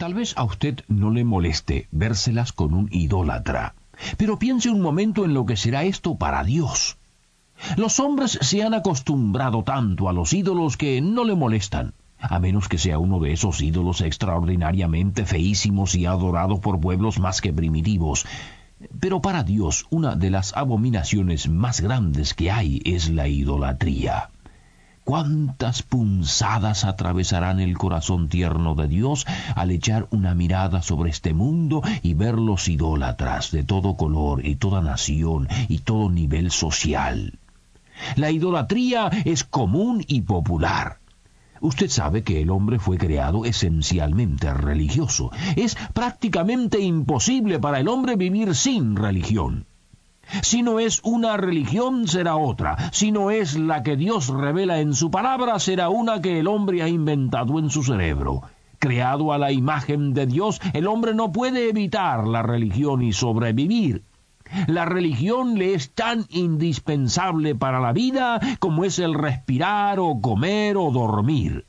Tal vez a usted no le moleste vérselas con un idólatra, pero piense un momento en lo que será esto para Dios. Los hombres se han acostumbrado tanto a los ídolos que no le molestan, a menos que sea uno de esos ídolos extraordinariamente feísimos y adorados por pueblos más que primitivos. Pero para Dios una de las abominaciones más grandes que hay es la idolatría. ¿Cuántas punzadas atravesarán el corazón tierno de Dios al echar una mirada sobre este mundo y ver los idólatras de todo color y toda nación y todo nivel social? La idolatría es común y popular. Usted sabe que el hombre fue creado esencialmente religioso. Es prácticamente imposible para el hombre vivir sin religión. Si no es una religión, será otra. Si no es la que Dios revela en su palabra, será una que el hombre ha inventado en su cerebro. Creado a la imagen de Dios, el hombre no puede evitar la religión y sobrevivir. La religión le es tan indispensable para la vida como es el respirar o comer o dormir.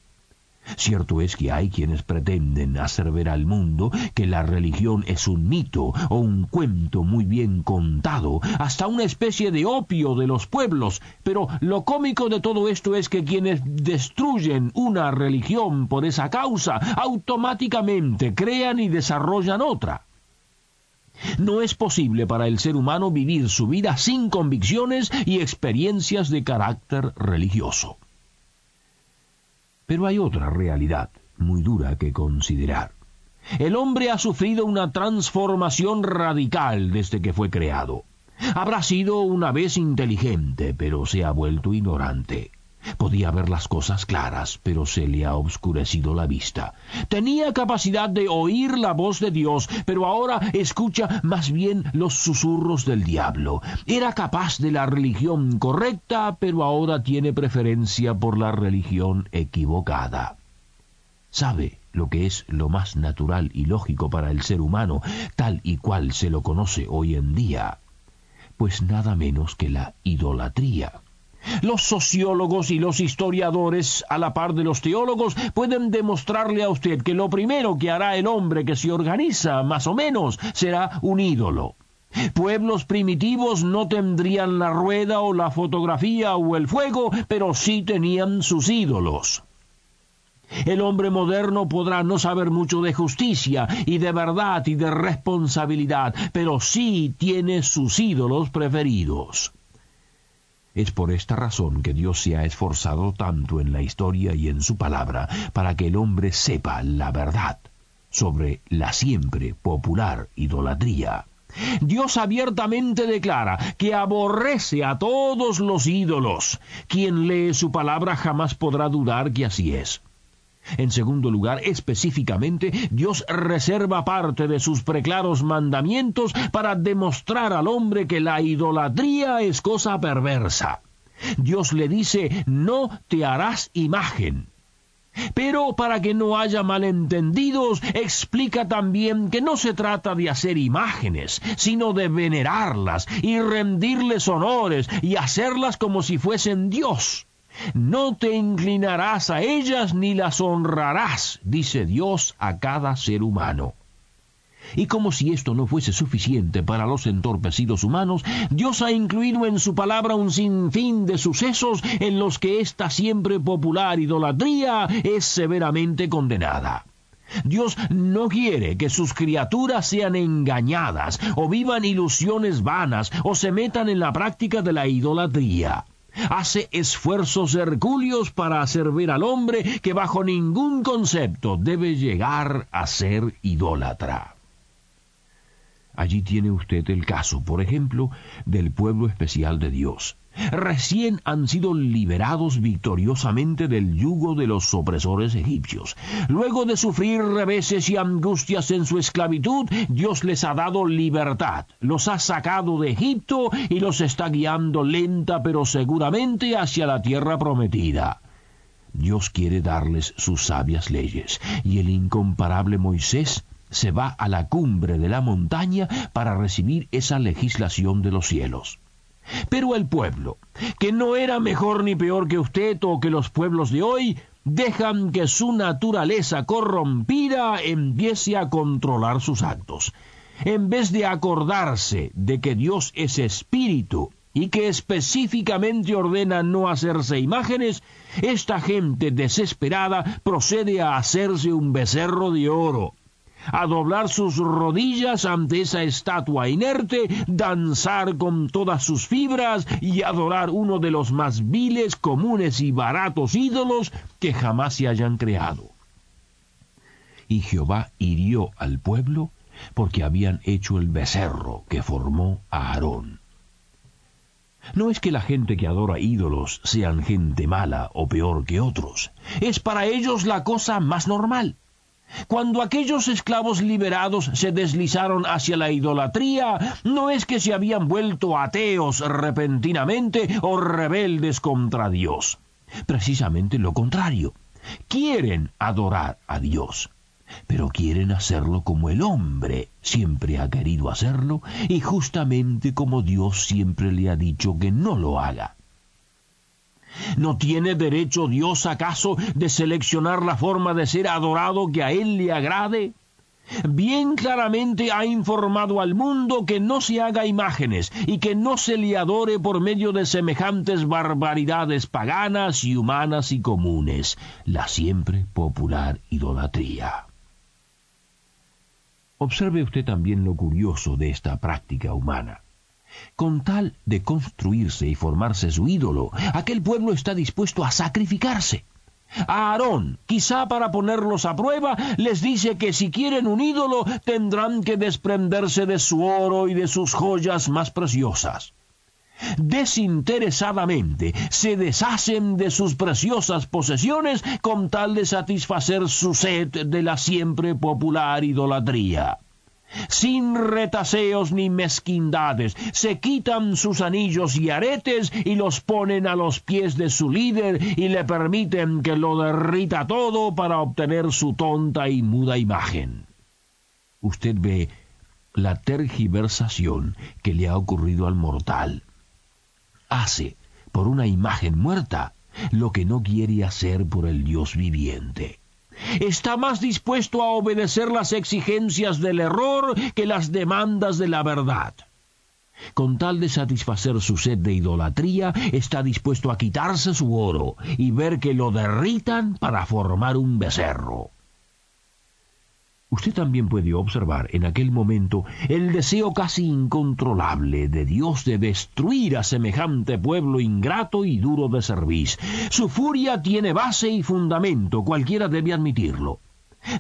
Cierto es que hay quienes pretenden hacer ver al mundo que la religión es un mito o un cuento muy bien contado, hasta una especie de opio de los pueblos, pero lo cómico de todo esto es que quienes destruyen una religión por esa causa automáticamente crean y desarrollan otra. No es posible para el ser humano vivir su vida sin convicciones y experiencias de carácter religioso. Pero hay otra realidad muy dura que considerar. El hombre ha sufrido una transformación radical desde que fue creado. Habrá sido una vez inteligente, pero se ha vuelto ignorante. Podía ver las cosas claras, pero se le ha obscurecido la vista. Tenía capacidad de oír la voz de Dios, pero ahora escucha más bien los susurros del diablo. Era capaz de la religión correcta, pero ahora tiene preferencia por la religión equivocada. Sabe lo que es lo más natural y lógico para el ser humano, tal y cual se lo conoce hoy en día, pues nada menos que la idolatría. Los sociólogos y los historiadores, a la par de los teólogos, pueden demostrarle a usted que lo primero que hará el hombre que se organiza, más o menos, será un ídolo. Pueblos primitivos no tendrían la rueda o la fotografía o el fuego, pero sí tenían sus ídolos. El hombre moderno podrá no saber mucho de justicia y de verdad y de responsabilidad, pero sí tiene sus ídolos preferidos. Es por esta razón que Dios se ha esforzado tanto en la historia y en su palabra para que el hombre sepa la verdad sobre la siempre popular idolatría. Dios abiertamente declara que aborrece a todos los ídolos. Quien lee su palabra jamás podrá dudar que así es. En segundo lugar, específicamente, Dios reserva parte de sus preclaros mandamientos para demostrar al hombre que la idolatría es cosa perversa. Dios le dice, no te harás imagen. Pero para que no haya malentendidos, explica también que no se trata de hacer imágenes, sino de venerarlas y rendirles honores y hacerlas como si fuesen Dios. No te inclinarás a ellas ni las honrarás, dice Dios a cada ser humano. Y como si esto no fuese suficiente para los entorpecidos humanos, Dios ha incluido en su palabra un sinfín de sucesos en los que esta siempre popular idolatría es severamente condenada. Dios no quiere que sus criaturas sean engañadas, o vivan ilusiones vanas, o se metan en la práctica de la idolatría hace esfuerzos hercúleos para hacer ver al hombre que bajo ningún concepto debe llegar a ser idólatra. Allí tiene usted el caso, por ejemplo, del pueblo especial de Dios. Recién han sido liberados victoriosamente del yugo de los opresores egipcios. Luego de sufrir reveses y angustias en su esclavitud, Dios les ha dado libertad, los ha sacado de Egipto y los está guiando lenta pero seguramente hacia la tierra prometida. Dios quiere darles sus sabias leyes, y el incomparable Moisés se va a la cumbre de la montaña para recibir esa legislación de los cielos. Pero el pueblo, que no era mejor ni peor que usted o que los pueblos de hoy, dejan que su naturaleza corrompida empiece a controlar sus actos. En vez de acordarse de que Dios es espíritu y que específicamente ordena no hacerse imágenes, esta gente desesperada procede a hacerse un becerro de oro a doblar sus rodillas ante esa estatua inerte, danzar con todas sus fibras y adorar uno de los más viles, comunes y baratos ídolos que jamás se hayan creado. Y Jehová hirió al pueblo porque habían hecho el becerro que formó a Aarón. No es que la gente que adora ídolos sean gente mala o peor que otros, es para ellos la cosa más normal. Cuando aquellos esclavos liberados se deslizaron hacia la idolatría, no es que se habían vuelto ateos repentinamente o rebeldes contra Dios. Precisamente lo contrario. Quieren adorar a Dios, pero quieren hacerlo como el hombre siempre ha querido hacerlo y justamente como Dios siempre le ha dicho que no lo haga. ¿No tiene derecho Dios acaso de seleccionar la forma de ser adorado que a Él le agrade? Bien claramente ha informado al mundo que no se haga imágenes y que no se le adore por medio de semejantes barbaridades paganas y humanas y comunes, la siempre popular idolatría. Observe usted también lo curioso de esta práctica humana. Con tal de construirse y formarse su ídolo, aquel pueblo está dispuesto a sacrificarse. Aarón, quizá para ponerlos a prueba, les dice que si quieren un ídolo tendrán que desprenderse de su oro y de sus joyas más preciosas. Desinteresadamente se deshacen de sus preciosas posesiones con tal de satisfacer su sed de la siempre popular idolatría sin retaseos ni mezquindades, se quitan sus anillos y aretes y los ponen a los pies de su líder y le permiten que lo derrita todo para obtener su tonta y muda imagen. Usted ve la tergiversación que le ha ocurrido al mortal. Hace por una imagen muerta lo que no quiere hacer por el Dios viviente está más dispuesto a obedecer las exigencias del error que las demandas de la verdad. Con tal de satisfacer su sed de idolatría, está dispuesto a quitarse su oro y ver que lo derritan para formar un becerro. Usted también puede observar en aquel momento el deseo casi incontrolable de Dios de destruir a semejante pueblo ingrato y duro de servir. Su furia tiene base y fundamento, cualquiera debe admitirlo.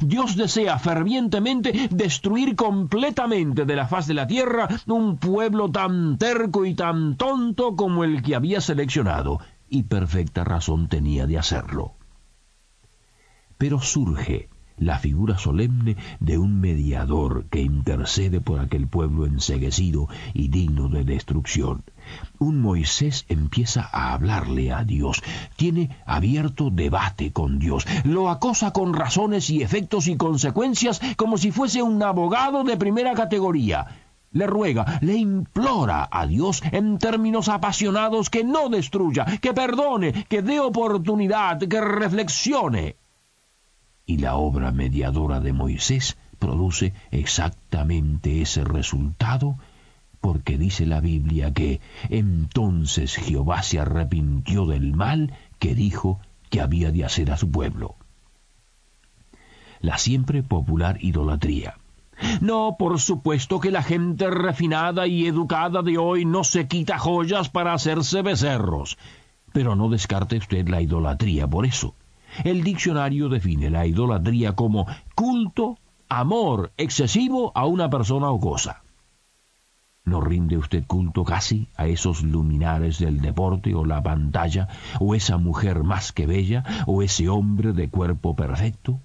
Dios desea fervientemente destruir completamente de la faz de la tierra un pueblo tan terco y tan tonto como el que había seleccionado, y perfecta razón tenía de hacerlo. Pero surge la figura solemne de un mediador que intercede por aquel pueblo enseguecido y digno de destrucción. Un Moisés empieza a hablarle a Dios, tiene abierto debate con Dios, lo acosa con razones y efectos y consecuencias como si fuese un abogado de primera categoría. Le ruega, le implora a Dios en términos apasionados que no destruya, que perdone, que dé oportunidad, que reflexione y la obra mediadora de Moisés produce exactamente ese resultado, porque dice la Biblia que entonces Jehová se arrepintió del mal que dijo que había de hacer a su pueblo. La siempre popular idolatría. No, por supuesto que la gente refinada y educada de hoy no se quita joyas para hacerse becerros, pero no descarte usted la idolatría por eso. El diccionario define la idolatría como culto, amor excesivo a una persona o cosa. ¿No rinde usted culto casi a esos luminares del deporte o la pantalla, o esa mujer más que bella, o ese hombre de cuerpo perfecto?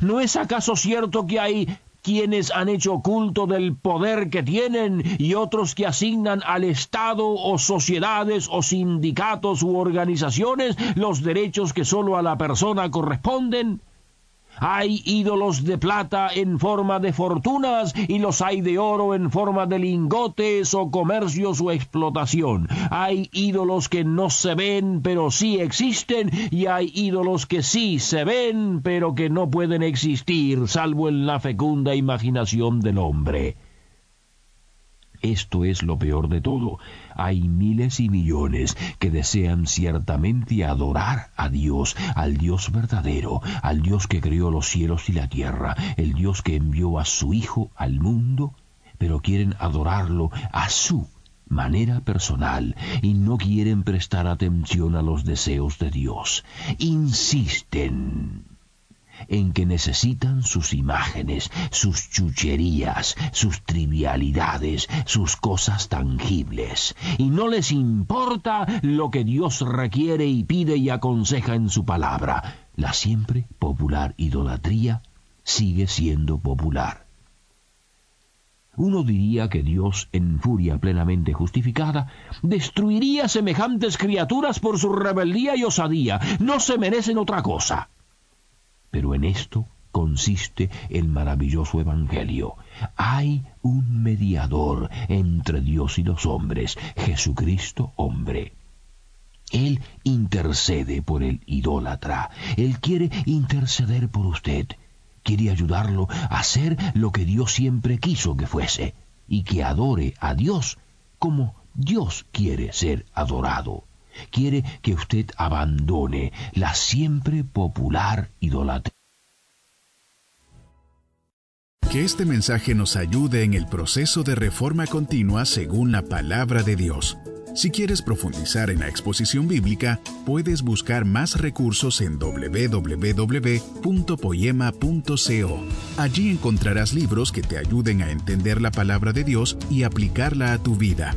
¿No es acaso cierto que hay quienes han hecho culto del poder que tienen y otros que asignan al Estado o sociedades o sindicatos u organizaciones los derechos que sólo a la persona corresponden? Hay ídolos de plata en forma de fortunas y los hay de oro en forma de lingotes o comercios o explotación. Hay ídolos que no se ven pero sí existen y hay ídolos que sí se ven pero que no pueden existir salvo en la fecunda imaginación del hombre. Esto es lo peor de todo. Hay miles y millones que desean ciertamente adorar a Dios, al Dios verdadero, al Dios que creó los cielos y la tierra, el Dios que envió a su Hijo al mundo, pero quieren adorarlo a su manera personal y no quieren prestar atención a los deseos de Dios. Insisten en que necesitan sus imágenes, sus chucherías, sus trivialidades, sus cosas tangibles, y no les importa lo que Dios requiere y pide y aconseja en su palabra. La siempre popular idolatría sigue siendo popular. Uno diría que Dios, en furia plenamente justificada, destruiría semejantes criaturas por su rebeldía y osadía. No se merecen otra cosa. Pero en esto consiste el maravilloso Evangelio. Hay un mediador entre Dios y los hombres, Jesucristo hombre. Él intercede por el idólatra. Él quiere interceder por usted. Quiere ayudarlo a hacer lo que Dios siempre quiso que fuese, y que adore a Dios como Dios quiere ser adorado quiere que usted abandone la siempre popular idolatría. Que este mensaje nos ayude en el proceso de reforma continua según la palabra de Dios. Si quieres profundizar en la exposición bíblica, puedes buscar más recursos en www.poema.co. Allí encontrarás libros que te ayuden a entender la palabra de Dios y aplicarla a tu vida.